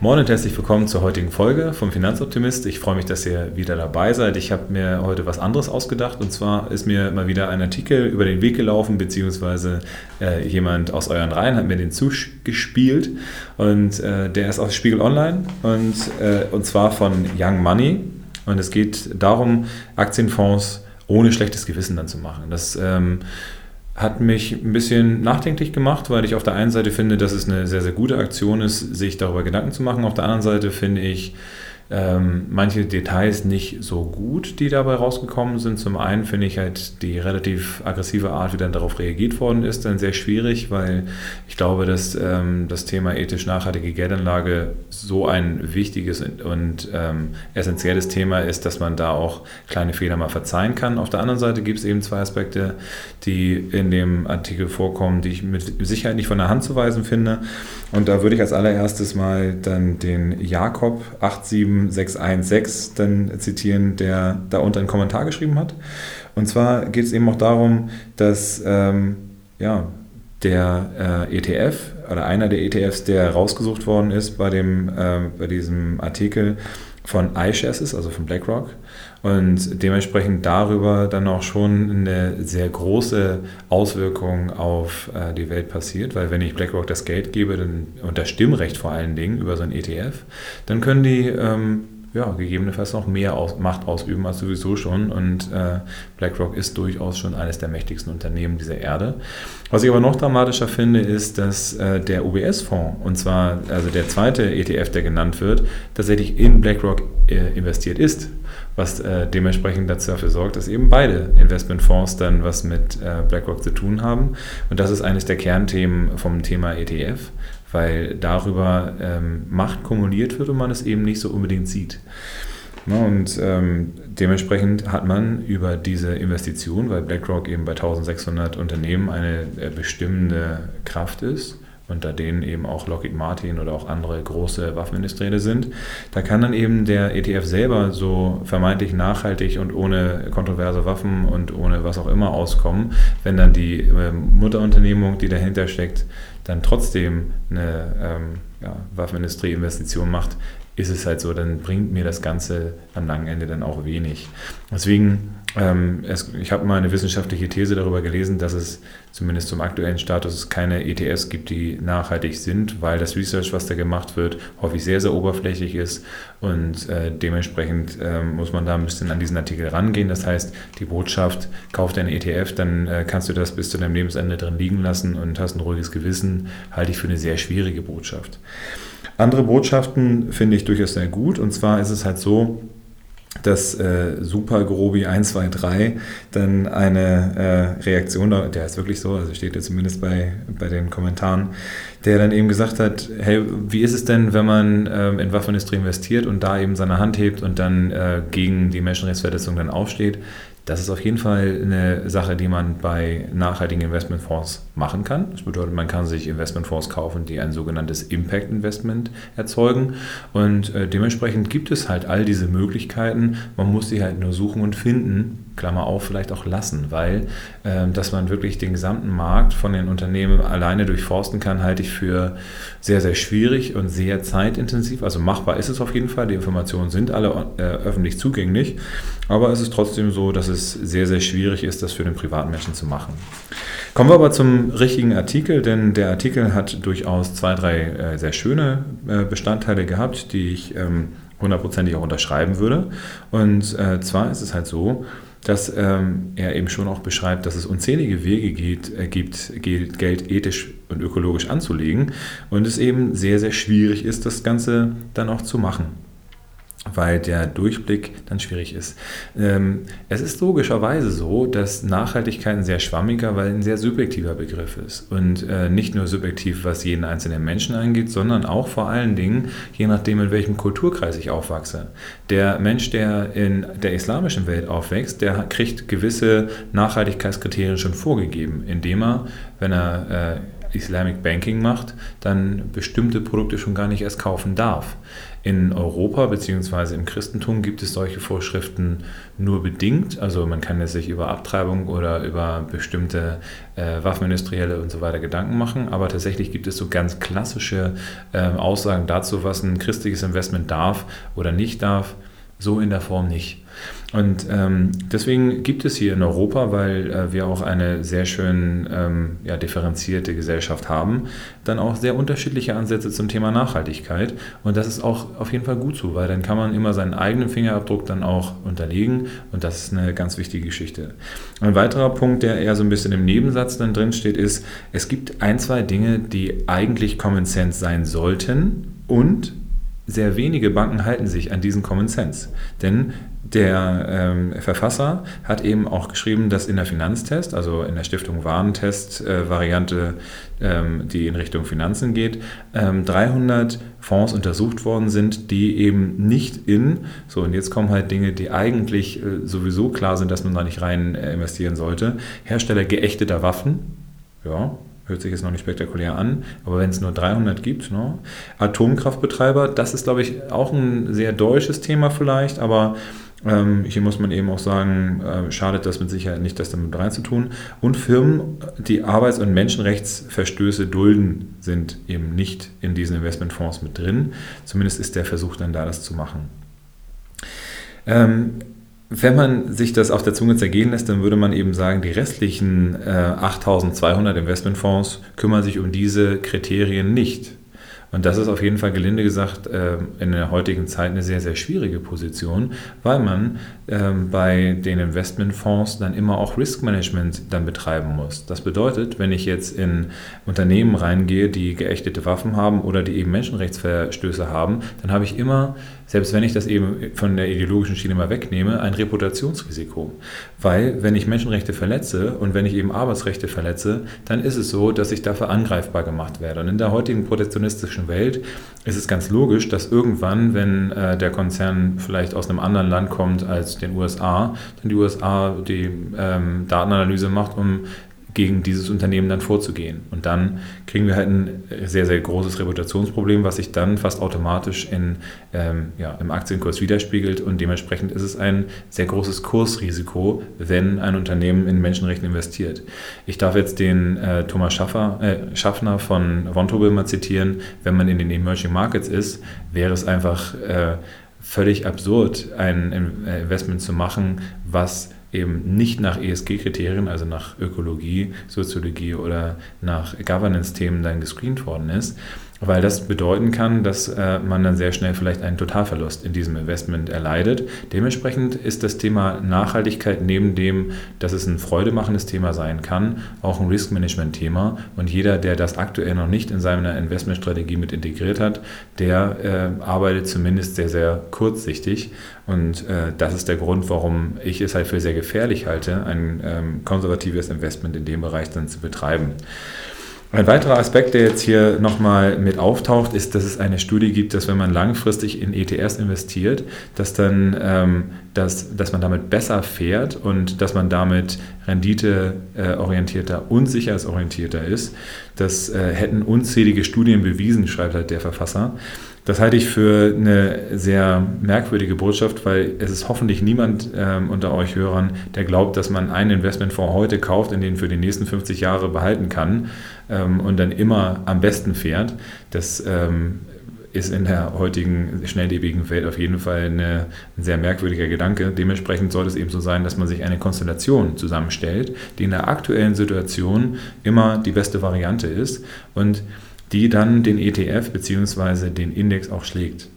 Moin und herzlich willkommen zur heutigen Folge vom Finanzoptimist. Ich freue mich, dass ihr wieder dabei seid. Ich habe mir heute was anderes ausgedacht und zwar ist mir mal wieder ein Artikel über den Weg gelaufen, beziehungsweise äh, jemand aus euren Reihen hat mir den zugespielt und äh, der ist aus Spiegel Online und, äh, und zwar von Young Money und es geht darum, Aktienfonds ohne schlechtes Gewissen dann zu machen. Das ähm, hat mich ein bisschen nachdenklich gemacht, weil ich auf der einen Seite finde, dass es eine sehr, sehr gute Aktion ist, sich darüber Gedanken zu machen. Auf der anderen Seite finde ich, ähm, manche Details nicht so gut, die dabei rausgekommen sind. Zum einen finde ich halt die relativ aggressive Art, wie dann darauf reagiert worden ist, dann sehr schwierig, weil ich glaube, dass ähm, das Thema ethisch nachhaltige Geldanlage so ein wichtiges und ähm, essentielles Thema ist, dass man da auch kleine Fehler mal verzeihen kann. Auf der anderen Seite gibt es eben zwei Aspekte, die in dem Artikel vorkommen, die ich mit Sicherheit nicht von der Hand zu weisen finde. Und da würde ich als allererstes mal dann den Jakob 87616 dann zitieren, der da unter einen Kommentar geschrieben hat. Und zwar geht es eben auch darum, dass ähm, ja, der äh, ETF oder einer der ETFs, der rausgesucht worden ist bei, dem, äh, bei diesem Artikel von iShares ist, also von BlackRock. Und dementsprechend darüber dann auch schon eine sehr große Auswirkung auf äh, die Welt passiert, weil wenn ich BlackRock das Geld gebe dann, und das Stimmrecht vor allen Dingen über so ein ETF, dann können die ähm, ja, gegebenenfalls noch mehr aus, Macht ausüben als sowieso schon. Und äh, BlackRock ist durchaus schon eines der mächtigsten Unternehmen dieser Erde. Was ich aber noch dramatischer finde, ist, dass äh, der UBS-Fonds, und zwar also der zweite ETF, der genannt wird, tatsächlich in BlackRock äh, investiert ist was äh, dementsprechend dazu dafür sorgt, dass eben beide Investmentfonds dann was mit äh, BlackRock zu tun haben. Und das ist eines der Kernthemen vom Thema ETF, weil darüber ähm, Macht kumuliert wird und man es eben nicht so unbedingt sieht. Ja, und ähm, dementsprechend hat man über diese Investition, weil BlackRock eben bei 1600 Unternehmen eine äh, bestimmende Kraft ist, unter denen eben auch Lockheed Martin oder auch andere große Waffenindustrien sind. Da kann dann eben der ETF selber so vermeintlich nachhaltig und ohne kontroverse Waffen und ohne was auch immer auskommen, wenn dann die äh, Mutterunternehmung, die dahinter steckt, dann trotzdem eine ähm, ja, Waffenindustrie-Investition macht, ist es halt so, dann bringt mir das Ganze am langen Ende dann auch wenig. Deswegen, ähm, es, ich habe mal eine wissenschaftliche These darüber gelesen, dass es zumindest zum aktuellen Status keine ETS gibt, die nachhaltig sind, weil das Research, was da gemacht wird, häufig sehr, sehr oberflächlich ist und äh, dementsprechend äh, muss man da ein bisschen an diesen Artikel rangehen. Das heißt, die Botschaft, kauf deinen ETF, dann äh, kannst du das bis zu deinem Lebensende drin liegen lassen und hast ein ruhiges Gewissen, halte ich für eine sehr schwierige Botschaft. Andere Botschaften finde ich durchaus sehr gut. Und zwar ist es halt so, dass äh, Super Grobi 123 dann eine äh, Reaktion, der ist wirklich so, also steht ja zumindest bei, bei den Kommentaren, der dann eben gesagt hat, hey, wie ist es denn, wenn man ähm, in Waffenindustrie investiert und da eben seine Hand hebt und dann äh, gegen die Menschenrechtsverletzung dann aufsteht? Das ist auf jeden Fall eine Sache, die man bei nachhaltigen Investmentfonds machen kann. Das bedeutet, man kann sich Investmentfonds kaufen, die ein sogenanntes Impact Investment erzeugen. Und äh, dementsprechend gibt es halt all diese Möglichkeiten. Man muss sie halt nur suchen und finden. Klammer auf, vielleicht auch lassen, weil äh, dass man wirklich den gesamten Markt von den Unternehmen alleine durchforsten kann, halte ich für sehr, sehr schwierig und sehr zeitintensiv. Also machbar ist es auf jeden Fall. Die Informationen sind alle äh, öffentlich zugänglich. Aber es ist trotzdem so, dass es sehr, sehr schwierig ist, das für den Privatmenschen zu machen. Kommen wir aber zum richtigen Artikel, denn der Artikel hat durchaus zwei, drei äh, sehr schöne äh, Bestandteile gehabt, die ich ähm, hundertprozentig auch unterschreiben würde. Und äh, zwar ist es halt so, dass ähm, er eben schon auch beschreibt, dass es unzählige Wege geht, äh, gibt, Geld ethisch und ökologisch anzulegen und es eben sehr, sehr schwierig ist, das Ganze dann auch zu machen weil der Durchblick dann schwierig ist. Ähm, es ist logischerweise so, dass Nachhaltigkeit ein sehr schwammiger, weil ein sehr subjektiver Begriff ist. Und äh, nicht nur subjektiv, was jeden einzelnen Menschen angeht, sondern auch vor allen Dingen, je nachdem, in welchem Kulturkreis ich aufwachse. Der Mensch, der in der islamischen Welt aufwächst, der kriegt gewisse Nachhaltigkeitskriterien schon vorgegeben, indem er, wenn er äh, Islamic Banking macht, dann bestimmte Produkte schon gar nicht erst kaufen darf. In Europa bzw. im Christentum gibt es solche Vorschriften nur bedingt. Also man kann es sich über Abtreibung oder über bestimmte äh, Waffenindustrielle und so weiter Gedanken machen. Aber tatsächlich gibt es so ganz klassische äh, Aussagen dazu, was ein christliches Investment darf oder nicht darf. So in der Form nicht. Und ähm, deswegen gibt es hier in Europa, weil äh, wir auch eine sehr schön ähm, ja, differenzierte Gesellschaft haben, dann auch sehr unterschiedliche Ansätze zum Thema Nachhaltigkeit. Und das ist auch auf jeden Fall gut so, weil dann kann man immer seinen eigenen Fingerabdruck dann auch unterlegen. Und das ist eine ganz wichtige Geschichte. Ein weiterer Punkt, der eher so ein bisschen im Nebensatz dann drin steht, ist, es gibt ein, zwei Dinge, die eigentlich Common Sense sein sollten und sehr wenige Banken halten sich an diesen Common Sense. Denn der ähm, Verfasser hat eben auch geschrieben, dass in der Finanztest, also in der Stiftung Warentest-Variante, äh, ähm, die in Richtung Finanzen geht, ähm, 300 Fonds untersucht worden sind, die eben nicht in, so und jetzt kommen halt Dinge, die eigentlich äh, sowieso klar sind, dass man da nicht rein äh, investieren sollte, Hersteller geächteter Waffen, ja, hört sich jetzt noch nicht spektakulär an, aber wenn es nur 300 gibt, ne? Atomkraftbetreiber, das ist, glaube ich, auch ein sehr deutsches Thema vielleicht, aber ähm, hier muss man eben auch sagen, äh, schadet das mit Sicherheit nicht, das damit reinzutun. Und Firmen, die Arbeits- und Menschenrechtsverstöße dulden, sind eben nicht in diesen Investmentfonds mit drin. Zumindest ist der Versuch dann da, das zu machen. Ähm, wenn man sich das auf der Zunge zergehen lässt, dann würde man eben sagen, die restlichen äh, 8200 Investmentfonds kümmern sich um diese Kriterien nicht. Und das ist auf jeden Fall gelinde gesagt ähm, in der heutigen Zeit eine sehr, sehr schwierige Position, weil man ähm, bei den Investmentfonds dann immer auch Risk Management dann betreiben muss. Das bedeutet, wenn ich jetzt in Unternehmen reingehe, die geächtete Waffen haben oder die eben Menschenrechtsverstöße haben, dann habe ich immer selbst wenn ich das eben von der ideologischen Schiene mal wegnehme, ein Reputationsrisiko. Weil wenn ich Menschenrechte verletze und wenn ich eben Arbeitsrechte verletze, dann ist es so, dass ich dafür angreifbar gemacht werde. Und in der heutigen protektionistischen Welt ist es ganz logisch, dass irgendwann, wenn äh, der Konzern vielleicht aus einem anderen Land kommt als den USA, dann die USA die ähm, Datenanalyse macht, um gegen dieses Unternehmen dann vorzugehen. Und dann kriegen wir halt ein sehr, sehr großes Reputationsproblem, was sich dann fast automatisch in, ähm, ja, im Aktienkurs widerspiegelt. Und dementsprechend ist es ein sehr großes Kursrisiko, wenn ein Unternehmen in Menschenrechten investiert. Ich darf jetzt den äh, Thomas Schaffer, äh, Schaffner von Vontobel mal zitieren. Wenn man in den Emerging Markets ist, wäre es einfach äh, völlig absurd, ein Investment zu machen, was eben nicht nach ESG-Kriterien, also nach Ökologie, Soziologie oder nach Governance-Themen dann gescreent worden ist, weil das bedeuten kann, dass äh, man dann sehr schnell vielleicht einen Totalverlust in diesem Investment erleidet. Dementsprechend ist das Thema Nachhaltigkeit neben dem, dass es ein freudemachendes Thema sein kann, auch ein Risk-Management-Thema. Und jeder, der das aktuell noch nicht in seiner Investmentstrategie mit integriert hat, der äh, arbeitet zumindest sehr, sehr kurzsichtig. Und äh, das ist der Grund, warum ich es halt für sehr gefährlich halte, ein ähm, konservatives Investment in dem Bereich dann zu betreiben. Ein weiterer Aspekt, der jetzt hier nochmal mit auftaucht, ist, dass es eine Studie gibt, dass wenn man langfristig in ETFs investiert, dass dann, ähm, dass, dass man damit besser fährt und dass man damit renditeorientierter und sicherheitsorientierter ist. Das äh, hätten unzählige Studien bewiesen, schreibt halt der Verfasser. Das halte ich für eine sehr merkwürdige Botschaft, weil es ist hoffentlich niemand ähm, unter euch Hörern, der glaubt, dass man einen Investmentfonds heute kauft, in den für die nächsten 50 Jahre behalten kann ähm, und dann immer am besten fährt. Das ähm, ist in der heutigen schnelllebigen Welt auf jeden Fall eine, ein sehr merkwürdiger Gedanke. Dementsprechend sollte es eben so sein, dass man sich eine Konstellation zusammenstellt, die in der aktuellen Situation immer die beste Variante ist und die dann den ETF bzw. den Index auch schlägt.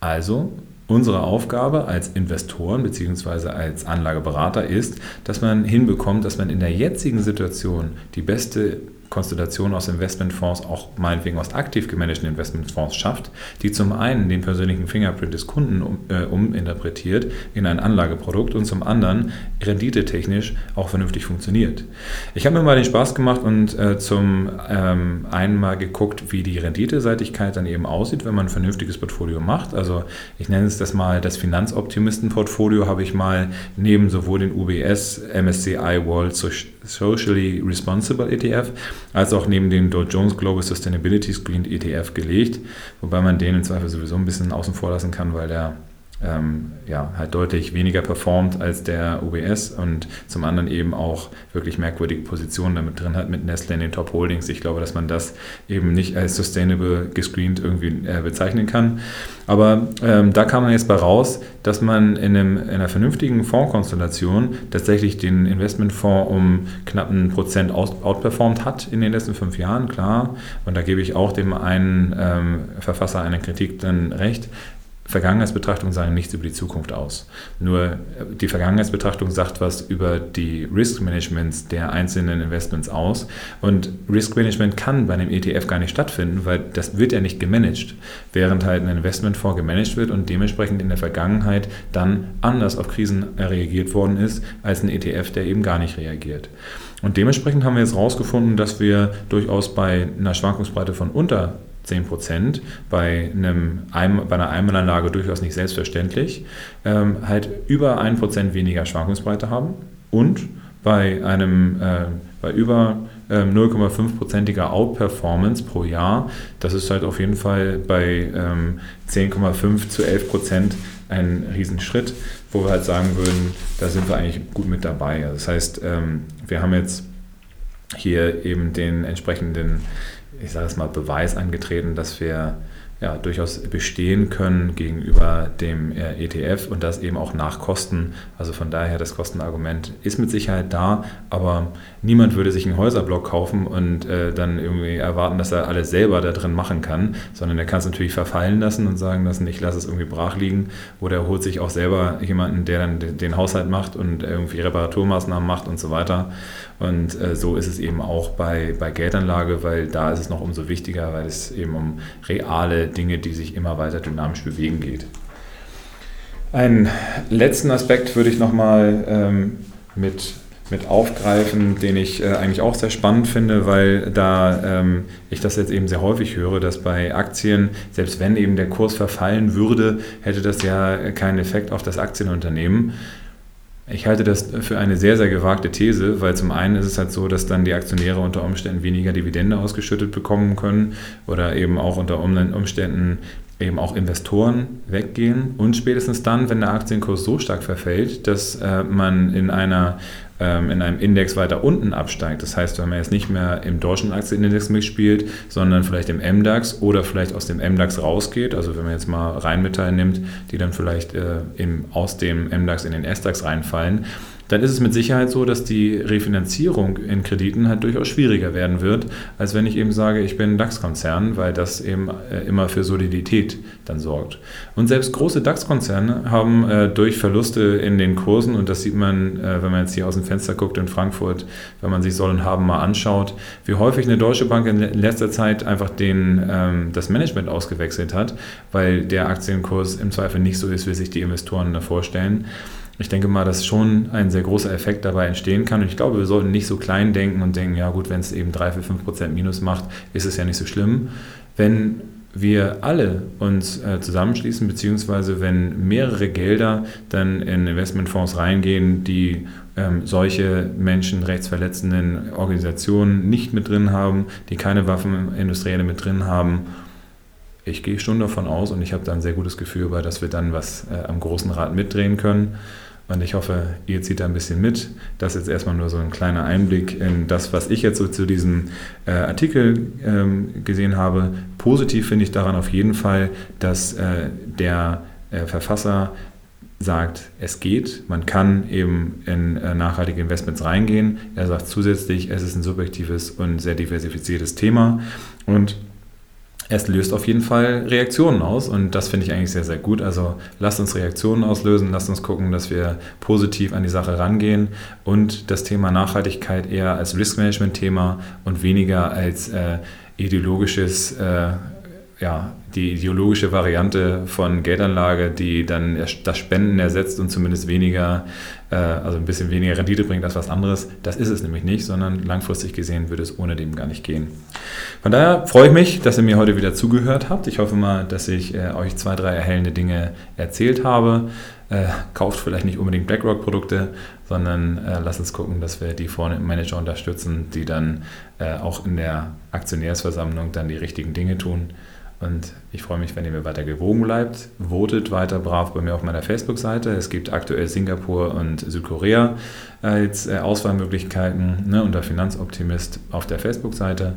Also unsere Aufgabe als Investoren bzw. als Anlageberater ist, dass man hinbekommt, dass man in der jetzigen Situation die beste Konstellation aus Investmentfonds, auch meinetwegen aus aktiv gemanagten Investmentfonds schafft, die zum einen den persönlichen Fingerprint des Kunden um, äh, uminterpretiert in ein Anlageprodukt und zum anderen renditetechnisch auch vernünftig funktioniert. Ich habe mir mal den Spaß gemacht und äh, zum ähm, einen mal geguckt, wie die Renditeseitigkeit dann eben aussieht, wenn man ein vernünftiges Portfolio macht. Also ich nenne es das mal das Finanzoptimisten-Portfolio, habe ich mal neben sowohl den UBS, MSCI World Socially Responsible ETF, als auch neben dem Dow Jones Global Sustainability Screened ETF gelegt, wobei man den im Zweifel sowieso ein bisschen außen vor lassen kann, weil der ähm, ja, halt deutlich weniger performt als der UBS und zum anderen eben auch wirklich merkwürdige Positionen damit drin hat mit Nestle in den Top Holdings. Ich glaube, dass man das eben nicht als sustainable gescreent irgendwie äh, bezeichnen kann. Aber ähm, da kam man jetzt bei raus, dass man in, einem, in einer vernünftigen Fondskonstellation tatsächlich den Investmentfonds um knapp einen Prozent outperformt hat in den letzten fünf Jahren, klar. Und da gebe ich auch dem einen ähm, Verfasser einer Kritik dann recht Vergangenheitsbetrachtungen sagen nichts über die Zukunft aus. Nur äh, die Vergangenheitsbetrachtung sagt was über die Risk Managements der einzelnen Investments aus. Und Risk Management kann bei einem ETF gar nicht stattfinden, weil das wird ja nicht gemanagt, während halt ein Investmentfonds gemanagt wird und dementsprechend in der Vergangenheit dann anders auf Krisen reagiert worden ist als ein ETF, der eben gar nicht reagiert. Und dementsprechend haben wir jetzt herausgefunden, dass wir durchaus bei einer Schwankungsbreite von unter 10 Prozent, bei, einem, bei einer Einmalanlage durchaus nicht selbstverständlich, ähm, halt über 1 Prozent weniger Schwankungsbreite haben und bei einem äh, bei über ähm, 0,5-prozentiger Outperformance pro Jahr, das ist halt auf jeden Fall bei ähm, 10,5 zu 11 Prozent ein Riesenschritt, wo wir halt sagen würden, da sind wir eigentlich gut mit dabei. Das heißt, ähm, wir haben jetzt hier eben den entsprechenden ich sage es mal, Beweis angetreten, dass wir ja, durchaus bestehen können gegenüber dem äh, ETF und das eben auch nach Kosten. Also von daher, das Kostenargument ist mit Sicherheit da, aber niemand würde sich einen Häuserblock kaufen und äh, dann irgendwie erwarten, dass er alles selber da drin machen kann, sondern er kann es natürlich verfallen lassen und sagen lassen, ich lasse es irgendwie brach liegen oder er holt sich auch selber jemanden, der dann den Haushalt macht und irgendwie Reparaturmaßnahmen macht und so weiter. Und äh, so ist es eben auch bei, bei Geldanlage, weil da ist es noch umso wichtiger, weil es eben um reale Dinge, die sich immer weiter dynamisch bewegen geht. Einen letzten Aspekt würde ich nochmal ähm, mit, mit aufgreifen, den ich äh, eigentlich auch sehr spannend finde, weil da ähm, ich das jetzt eben sehr häufig höre, dass bei Aktien, selbst wenn eben der Kurs verfallen würde, hätte das ja keinen Effekt auf das Aktienunternehmen. Ich halte das für eine sehr, sehr gewagte These, weil zum einen ist es halt so, dass dann die Aktionäre unter Umständen weniger Dividende ausgeschüttet bekommen können oder eben auch unter Umständen eben auch Investoren weggehen. Und spätestens dann, wenn der Aktienkurs so stark verfällt, dass äh, man in einer ähm, in einem Index weiter unten absteigt. Das heißt, wenn man jetzt nicht mehr im deutschen Aktienindex mitspielt, sondern vielleicht im MDAX oder vielleicht aus dem MDAX rausgeht, also wenn man jetzt mal Rheinmetall nimmt, die dann vielleicht äh, im, aus dem MDAX in den SDAX reinfallen, dann ist es mit Sicherheit so, dass die Refinanzierung in Krediten halt durchaus schwieriger werden wird, als wenn ich eben sage, ich bin DAX-Konzern, weil das eben äh, immer für Solidität dann sorgt. Und selbst große DAX-Konzerne haben äh, durch Verluste in den Kursen, und das sieht man, äh, wenn man jetzt hier aus dem Fenster guckt in Frankfurt, wenn man sich Soll und Haben mal anschaut, wie häufig eine deutsche Bank in letzter Zeit einfach den, ähm, das Management ausgewechselt hat, weil der Aktienkurs im Zweifel nicht so ist, wie sich die Investoren da vorstellen. Ich denke mal, dass schon ein sehr großer Effekt dabei entstehen kann. Und ich glaube, wir sollten nicht so klein denken und denken, ja gut, wenn es eben 3, 4, 5 Prozent Minus macht, ist es ja nicht so schlimm. Wenn wir alle uns äh, zusammenschließen, beziehungsweise wenn mehrere Gelder dann in Investmentfonds reingehen, die ähm, solche menschenrechtsverletzenden Organisationen nicht mit drin haben, die keine Waffenindustrielle mit drin haben, ich gehe schon davon aus und ich habe da ein sehr gutes Gefühl bei, dass wir dann was äh, am großen Rad mitdrehen können. Und ich hoffe, ihr zieht da ein bisschen mit. Das ist jetzt erstmal nur so ein kleiner Einblick in das, was ich jetzt so zu diesem äh, Artikel ähm, gesehen habe. Positiv finde ich daran auf jeden Fall, dass äh, der äh, Verfasser sagt, es geht, man kann eben in äh, nachhaltige Investments reingehen. Er sagt zusätzlich, es ist ein subjektives und sehr diversifiziertes Thema. Und es löst auf jeden Fall Reaktionen aus und das finde ich eigentlich sehr, sehr gut. Also lasst uns Reaktionen auslösen, lasst uns gucken, dass wir positiv an die Sache rangehen und das Thema Nachhaltigkeit eher als Risk-Management-Thema und weniger als äh, ideologisches äh, ja, die ideologische Variante von Geldanlage, die dann das Spenden ersetzt und zumindest weniger, äh, also ein bisschen weniger Rendite bringt als was anderes. Das ist es nämlich nicht, sondern langfristig gesehen würde es ohne dem gar nicht gehen. Von daher freue ich mich, dass ihr mir heute wieder zugehört habt. Ich hoffe mal, dass ich äh, euch zwei, drei erhellende Dinge erzählt habe. Äh, kauft vielleicht nicht unbedingt BlackRock-Produkte, sondern lasst uns gucken, dass wir die vorne im Manager unterstützen, die dann auch in der Aktionärsversammlung dann die richtigen Dinge tun. Und ich freue mich, wenn ihr mir weiter gewogen bleibt. Votet weiter brav bei mir auf meiner Facebook-Seite. Es gibt aktuell Singapur und Südkorea als äh, Auswahlmöglichkeiten ne, unter Finanzoptimist auf der Facebook-Seite.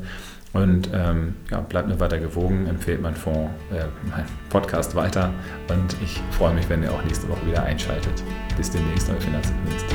Und ähm, ja, bleibt mir weiter gewogen, empfehlt mein Fonds, äh, mein Podcast weiter. Und ich freue mich, wenn ihr auch nächste Woche wieder einschaltet. Bis demnächst, euer Finanzminister.